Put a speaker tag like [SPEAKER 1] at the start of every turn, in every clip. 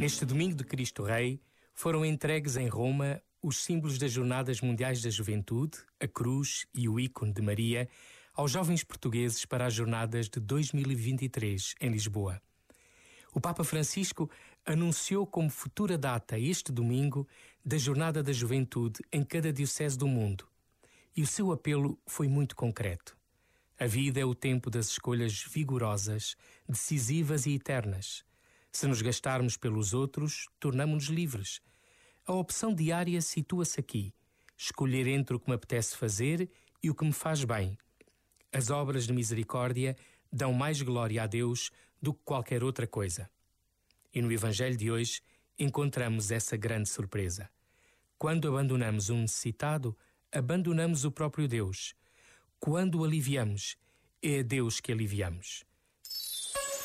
[SPEAKER 1] Neste domingo de Cristo Rei, foram entregues em Roma os símbolos das Jornadas Mundiais da Juventude, a cruz e o ícone de Maria, aos jovens portugueses para as Jornadas de 2023 em Lisboa. O Papa Francisco anunciou como futura data este domingo da Jornada da Juventude em cada diocese do mundo. E o seu apelo foi muito concreto. A vida é o tempo das escolhas vigorosas, decisivas e eternas. Se nos gastarmos pelos outros, tornamos-nos livres. A opção diária situa-se aqui: escolher entre o que me apetece fazer e o que me faz bem. As obras de misericórdia dão mais glória a Deus do que qualquer outra coisa. E no Evangelho de hoje encontramos essa grande surpresa. Quando abandonamos um necessitado, abandonamos o próprio Deus. Quando o aliviamos, é a Deus que aliviamos.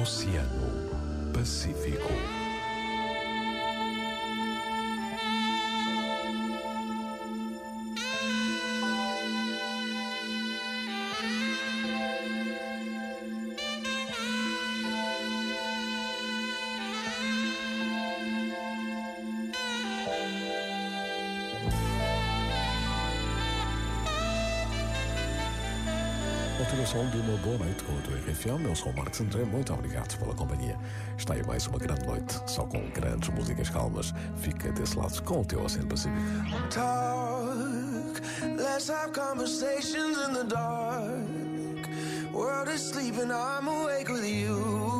[SPEAKER 2] Oceano Pacífico.
[SPEAKER 3] Continuação de uma boa noite com a tua RFM. Eu sou o Marcos André, muito obrigado pela companhia. Está aí mais uma grande noite, só com grandes músicas calmas. Fica desse lado com o teu Oceano Pacífico.
[SPEAKER 4] Talk, let's have conversations in the dark. World is sleeping, I'm awake with you.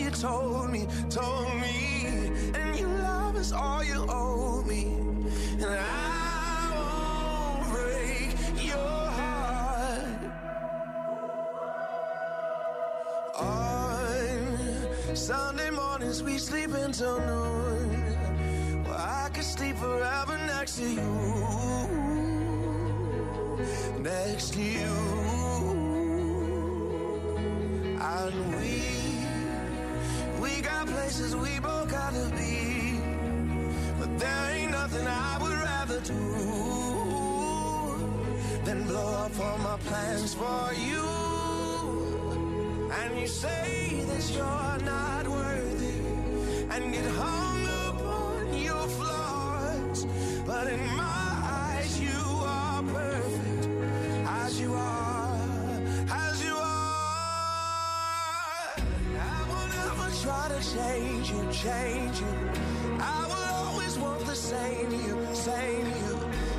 [SPEAKER 4] you told me, told me. And your love is all you owe me. And I won't break your heart. On Sunday mornings we sleep until noon. Well, I could sleep forever next to you. Next to you. And we, places we both gotta be. But there ain't nothing I would rather do than blow up all my plans for you. And you say that you're not change you, change you. I will always want the same you, same you.